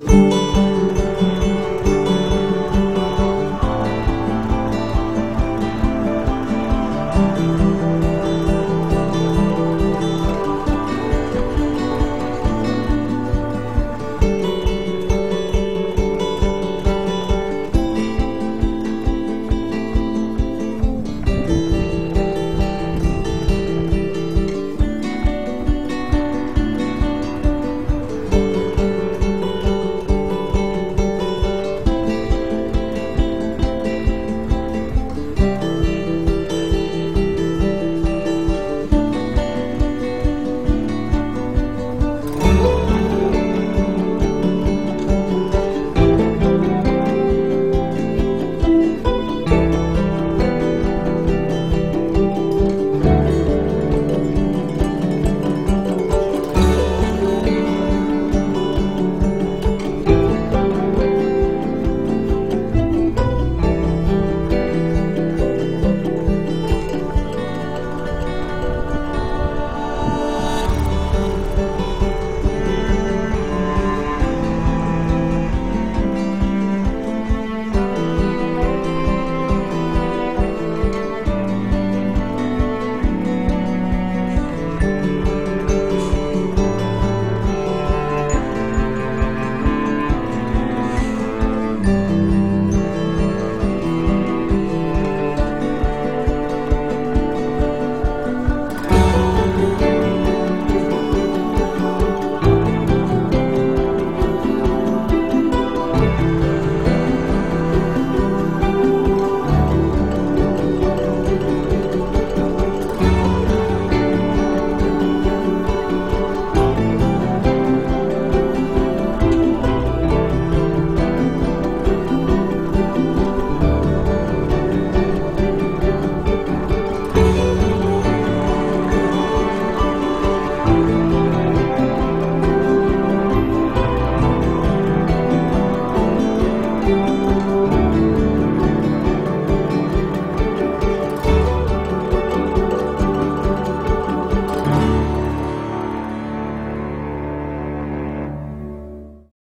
Música